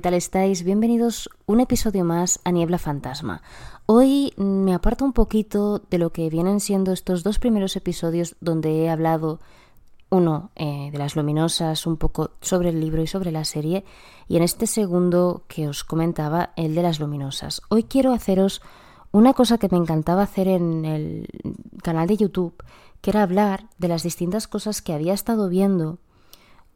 ¿qué tal estáis? Bienvenidos un episodio más a Niebla Fantasma. Hoy me aparto un poquito de lo que vienen siendo estos dos primeros episodios donde he hablado, uno eh, de las luminosas, un poco sobre el libro y sobre la serie, y en este segundo que os comentaba, el de las luminosas. Hoy quiero haceros una cosa que me encantaba hacer en el canal de YouTube, que era hablar de las distintas cosas que había estado viendo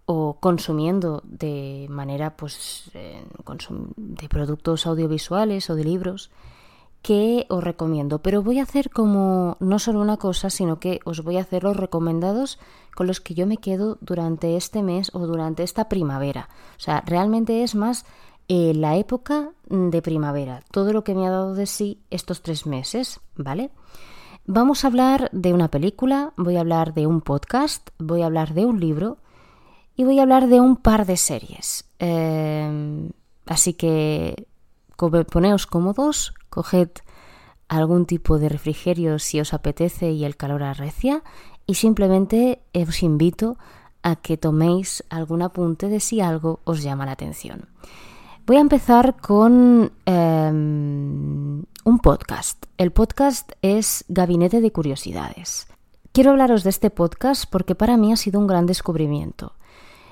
o consumiendo de manera pues de productos audiovisuales o de libros que os recomiendo, pero voy a hacer como no solo una cosa, sino que os voy a hacer los recomendados con los que yo me quedo durante este mes o durante esta primavera. O sea, realmente es más eh, la época de primavera, todo lo que me ha dado de sí estos tres meses, ¿vale? Vamos a hablar de una película, voy a hablar de un podcast, voy a hablar de un libro y voy a hablar de un par de series. Em, así que poneos cómodos, coged algún tipo de refrigerio si os apetece y el calor arrecia y simplemente os invito a que toméis algún apunte de si algo os llama la atención. Voy a empezar con em, un podcast. El podcast es Gabinete de Curiosidades. Quiero hablaros de este podcast porque para mí ha sido un gran descubrimiento.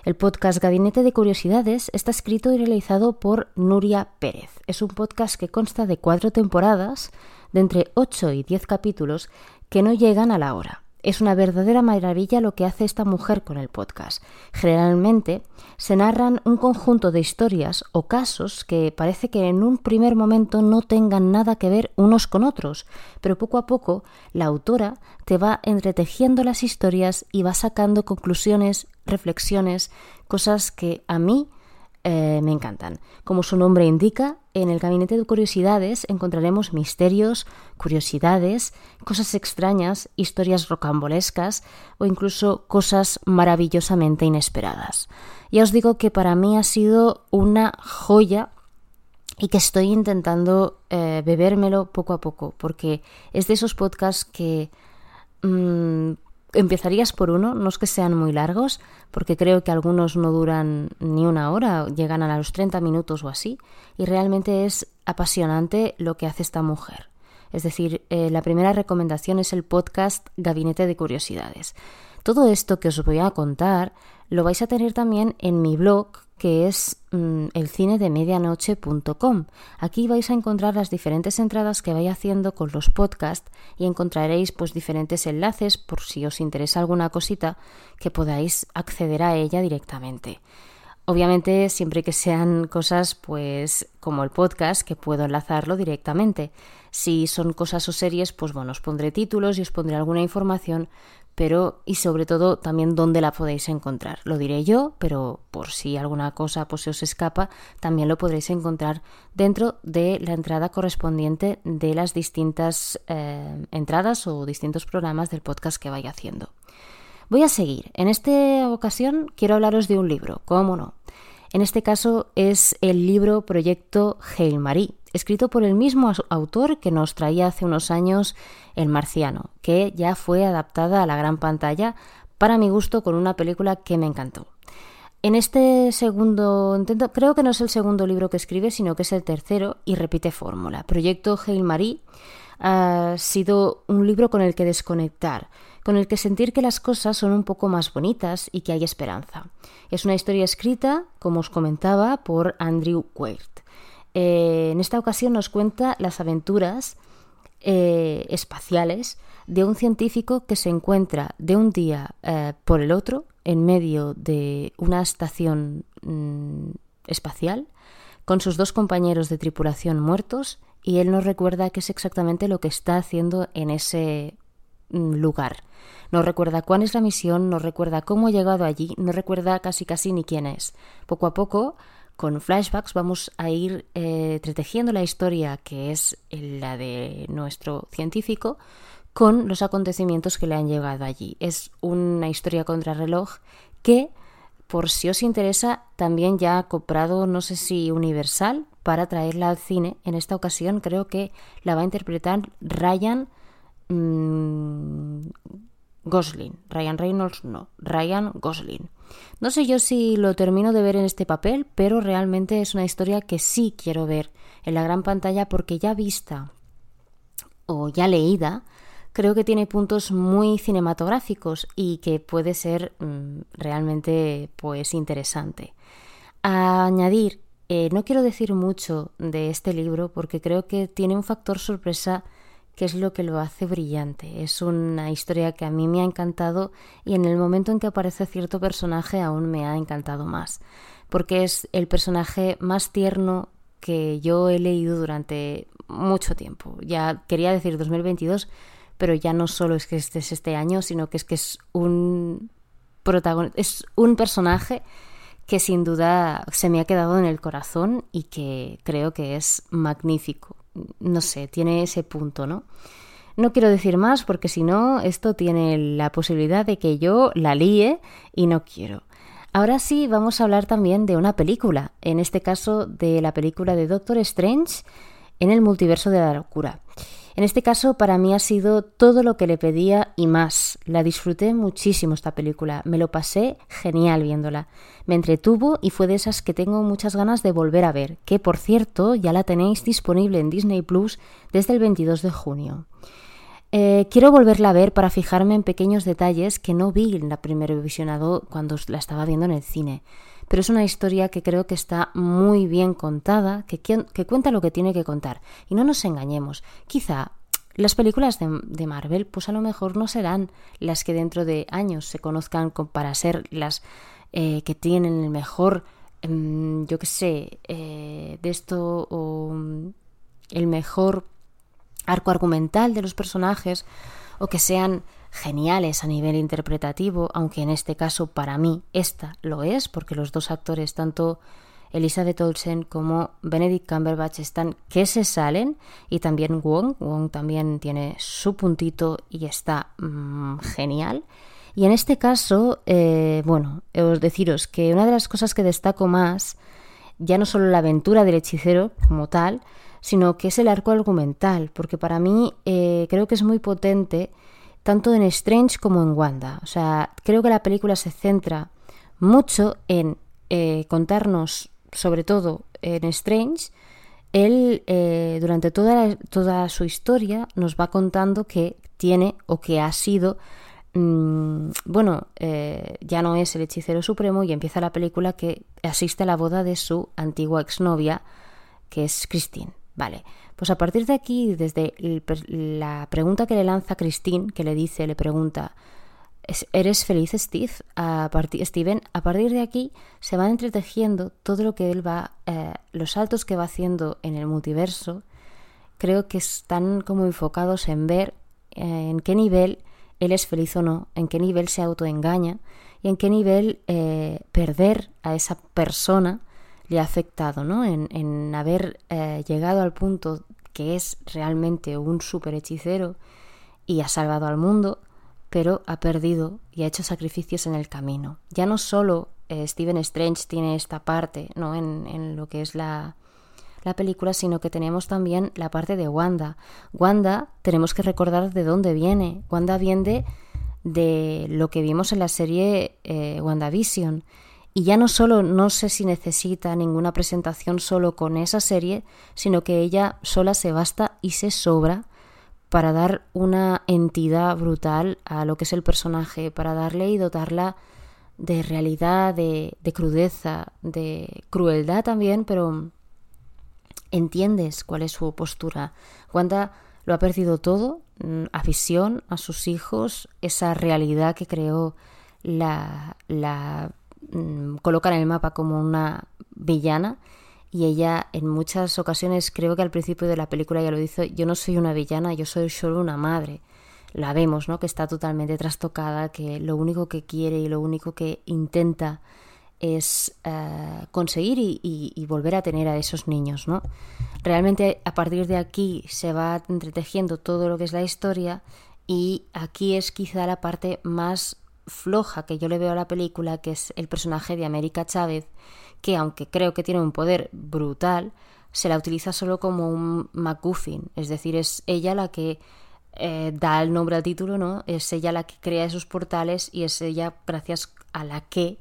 El podcast Gabinete de Curiosidades está escrito y realizado por Nuria Pérez. Es un podcast que consta de cuatro temporadas, de entre 8 y 10 capítulos, que no llegan a la hora. Es una verdadera maravilla lo que hace esta mujer con el podcast. Generalmente se narran un conjunto de historias o casos que parece que en un primer momento no tengan nada que ver unos con otros, pero poco a poco la autora te va entretejiendo las historias y va sacando conclusiones, reflexiones, cosas que a mí eh, me encantan. Como su nombre indica, en el gabinete de curiosidades encontraremos misterios, curiosidades, cosas extrañas, historias rocambolescas o incluso cosas maravillosamente inesperadas. Ya os digo que para mí ha sido una joya y que estoy intentando eh, bebérmelo poco a poco, porque es de esos podcasts que mm, Empezarías por uno, no es que sean muy largos, porque creo que algunos no duran ni una hora, llegan a los 30 minutos o así, y realmente es apasionante lo que hace esta mujer. Es decir, eh, la primera recomendación es el podcast Gabinete de Curiosidades. Todo esto que os voy a contar lo vais a tener también en mi blog que es mm, el cine de medianoche.com. Aquí vais a encontrar las diferentes entradas que vaya haciendo con los podcasts y encontraréis pues diferentes enlaces por si os interesa alguna cosita que podáis acceder a ella directamente. Obviamente siempre que sean cosas pues como el podcast que puedo enlazarlo directamente. Si son cosas o series, pues bueno, os pondré títulos y os pondré alguna información pero y sobre todo también dónde la podéis encontrar. Lo diré yo, pero por si alguna cosa pues, se os escapa, también lo podréis encontrar dentro de la entrada correspondiente de las distintas eh, entradas o distintos programas del podcast que vaya haciendo. Voy a seguir. En esta ocasión quiero hablaros de un libro, cómo no. En este caso es el libro Proyecto Hail Marie, escrito por el mismo autor que nos traía hace unos años El Marciano, que ya fue adaptada a la gran pantalla para mi gusto con una película que me encantó. En este segundo intento, creo que no es el segundo libro que escribe, sino que es el tercero y repite fórmula. Proyecto Hail Marie ha sido un libro con el que desconectar, con el que sentir que las cosas son un poco más bonitas y que hay esperanza. Es una historia escrita, como os comentaba, por Andrew Wirt. Eh, en esta ocasión nos cuenta las aventuras eh, espaciales de un científico que se encuentra de un día eh, por el otro en medio de una estación mm, espacial con sus dos compañeros de tripulación muertos y él nos recuerda qué es exactamente lo que está haciendo en ese mm, lugar. No recuerda cuál es la misión, no recuerda cómo ha llegado allí, no recuerda casi casi ni quién es. Poco a poco, con flashbacks, vamos a ir eh, la historia que es la de nuestro científico con los acontecimientos que le han llegado allí. Es una historia contrarreloj que, por si os interesa, también ya ha comprado, no sé si Universal, para traerla al cine. En esta ocasión creo que la va a interpretar Ryan mm, Gosling. Ryan Reynolds no, Ryan Gosling. No sé yo si lo termino de ver en este papel, pero realmente es una historia que sí quiero ver en la gran pantalla porque ya vista o ya leída, creo que tiene puntos muy cinematográficos y que puede ser mm, realmente pues interesante. A añadir, eh, no quiero decir mucho de este libro porque creo que tiene un factor sorpresa que es lo que lo hace brillante. Es una historia que a mí me ha encantado y en el momento en que aparece cierto personaje aún me ha encantado más, porque es el personaje más tierno que yo he leído durante mucho tiempo. Ya quería decir 2022, pero ya no solo es que este es este año, sino que es que es un protagonista, es un personaje que sin duda se me ha quedado en el corazón y que creo que es magnífico. No sé, tiene ese punto, ¿no? No quiero decir más porque si no, esto tiene la posibilidad de que yo la líe y no quiero. Ahora sí, vamos a hablar también de una película, en este caso de la película de Doctor Strange en el multiverso de la locura. En este caso, para mí ha sido todo lo que le pedía y más. La disfruté muchísimo esta película, me lo pasé genial viéndola. Me entretuvo y fue de esas que tengo muchas ganas de volver a ver, que por cierto ya la tenéis disponible en Disney Plus desde el 22 de junio. Eh, quiero volverla a ver para fijarme en pequeños detalles que no vi en la primera visionado cuando la estaba viendo en el cine pero es una historia que creo que está muy bien contada, que, que cuenta lo que tiene que contar. Y no nos engañemos, quizá las películas de, Marvel, pues a lo mejor no serán las que dentro de años se conozcan para ser las eh, que tienen el mejor, em, yo qué sé, eh, de esto o el mejor arco argumental de los personajes o que sean geniales a nivel interpretativo, aunque en este caso para mí esta lo es, porque los dos actores, tanto Elizabeth Olsen como Benedict Cumberbatch están que se salen y también Wong, Wong también tiene su puntito y está mm, genial. Y en este caso, eh, bueno, os deciros que una de las cosas que destaco más, ya no solo la aventura del hechicero como tal, sino que es el arco argumental, porque para mí eh, creo que es muy potente tanto en Strange como en Wanda. O sea, creo que la película se centra mucho en eh, contarnos, sobre todo en Strange, él eh, durante toda, toda su historia nos va contando que tiene o que ha sido, mm, bueno, eh, ya no es el hechicero supremo y empieza la película que asiste a la boda de su antigua exnovia, que es Christine. Vale, pues a partir de aquí, desde la pregunta que le lanza Christine, que le dice, le pregunta, ¿eres feliz, Steve? A Steven, a partir de aquí se van entretejiendo todo lo que él va, eh, los saltos que va haciendo en el multiverso, creo que están como enfocados en ver eh, en qué nivel él es feliz o no, en qué nivel se autoengaña y en qué nivel eh, perder a esa persona le ha afectado, ¿no? En, haber llegado al punto que es realmente un super hechicero y ha salvado al mundo, pero ha perdido y ha hecho sacrificios en el camino. Ya no solo eh, Stephen Strange tiene esta parte, ¿no? En, en lo que es la, la película, sino que tenemos también la parte de Wanda. Wanda, tenemos que recordar de dónde viene. Wanda viene de lo que vimos en la serie eh, WandaVision. Y ya no solo no sé si necesita ninguna presentación solo con esa serie, sino que ella sola se basta y se sobra para dar una entidad brutal a lo que es el personaje, para darle y dotarla de realidad, de, de crudeza, de crueldad también, pero entiendes cuál es su postura. Wanda lo ha perdido todo, mm, a visión, a sus hijos, esa realidad que creó la, la Mm, colocan en el mapa como una villana y ella en muchas ocasiones, creo que al principio de la película ya lo dice, yo no soy una villana, yo soy solo una madre. La vemos, ¿no? Que está totalmente trastocada, que lo único que quiere y lo único que intenta es eh, conseguir y, y, volver a tener a esos niños, ¿no? Realmente a partir de aquí se va entretejiendo todo lo que es la historia y aquí es quizá la parte más floja que yo le veo a la película, que es el personaje de América Chávez, que aunque creo que tiene un poder brutal, se la utiliza solo como un MacGuffin, es decir, es ella la que eh, da el nombre al título, ¿no? Es ella la que crea esos portales y es ella gracias a la que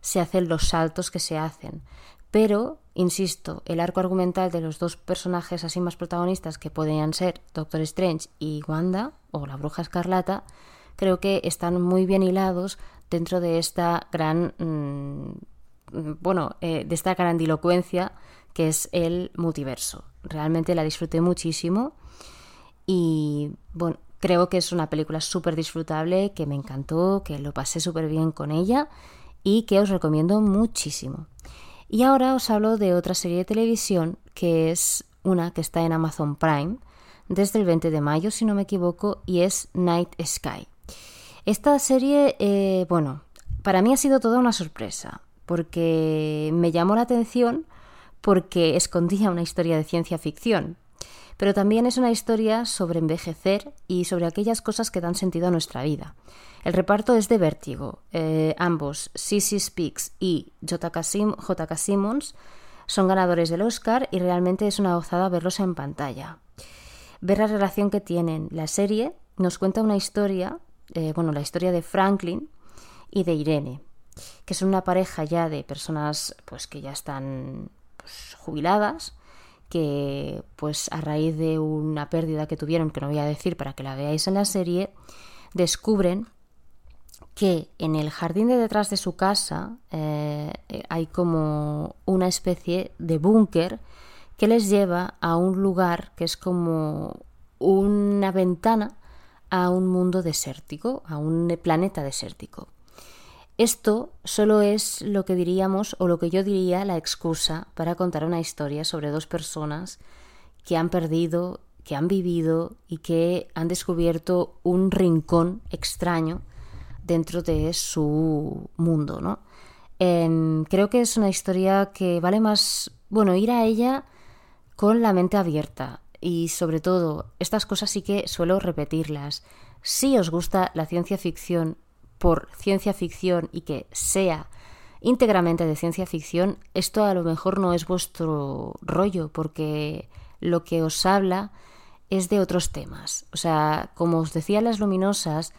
se hacen los saltos que se hacen. Pero, insisto, el arco argumental de los dos personajes así más protagonistas que podrían ser Doctor Strange y Wanda, o la Bruja Escarlata, creo que están muy bien hilados dentro de esta gran, mm, bueno, eh, de esta grandilocuencia que es el multiverso. Realmente la disfruté muchísimo y, bueno, creo que es una película súper disfrutable, que me encantó, que lo pasé súper bien con ella y que os recomiendo muchísimo. Y ahora os hablo de otra serie de televisión que es una que está en Amazon Prime desde el 20 de mayo, si no me equivoco, y es Night Sky. Esta serie, eh, bueno, para mí ha sido toda una sorpresa, porque me llamó la atención porque escondía una historia de ciencia ficción, pero también es una historia sobre envejecer y sobre aquellas cosas que dan sentido a nuestra vida. El reparto es de vértigo. Eh, ambos, Sissy Speaks y J.K. Simmons, son ganadores del Oscar y realmente es una gozada verlos en pantalla. Ver la relación que tienen. La serie nos cuenta una historia, eh, bueno, la historia de Franklin y de Irene, que son una pareja ya de personas pues que ya están pues, jubiladas que pues a raíz de una pérdida que tuvieron, que no voy a decir para que la veáis en la serie, descubren que en el jardín de detrás de su casa eh, hay como una especie de búnker que les lleva a un lugar que es como una ventana a un mundo desértico, a un planeta desértico. Esto solo es lo que diríamos o lo que yo diría la excusa para contar una historia sobre dos personas que han perdido, que han vivido y que han descubierto un rincón extraño dentro de su mundo, ¿no? Em, creo que es una historia que vale más, bueno, ir a ella con la mente abierta y sobre todo, estas cosas sí que suelo repetirlas. Si os gusta la ciencia ficción por ciencia ficción y que sea íntegramente de ciencia ficción, esto a lo mejor no es vuestro rollo, porque lo que os habla es de otros temas. O sea, como os decía las luminosas,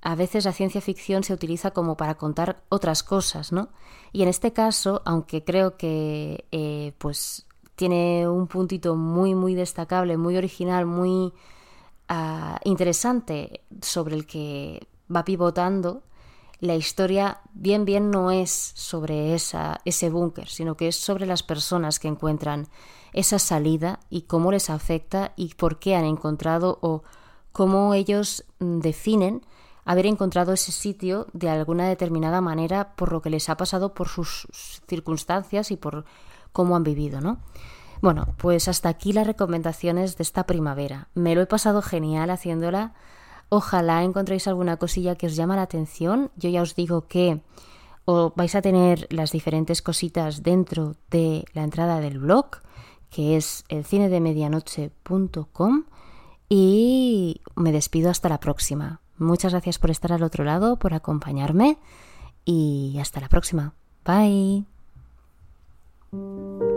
a veces la ciencia ficción se utiliza como para contar otras cosas, ¿no? Y en este caso, aunque creo que eh, pues tiene un puntito muy, muy destacable, muy original, muy ah, interesante sobre el que va pivotando, la historia bien bien no es sobre esa, ese búnker, sino que es sobre las personas que encuentran esa salida y cómo les afecta y por qué han encontrado o cómo ellos mm, definen haber encontrado ese sitio de alguna determinada manera por lo que les ha pasado por sus circunstancias y por cómo han vivido, ¿no? Bueno, pues hasta aquí las recomendaciones de esta primavera. Me lo he pasado genial haciéndola Ojalá encontréis alguna cosilla que os llama la atención. Yo ya os digo que vais a tener las diferentes cositas dentro de la entrada del blog, que es el cine de medianoche.com y me despido hasta la próxima. Muchas gracias por estar al otro lado, por acompañarme y hasta la próxima. Bye. Música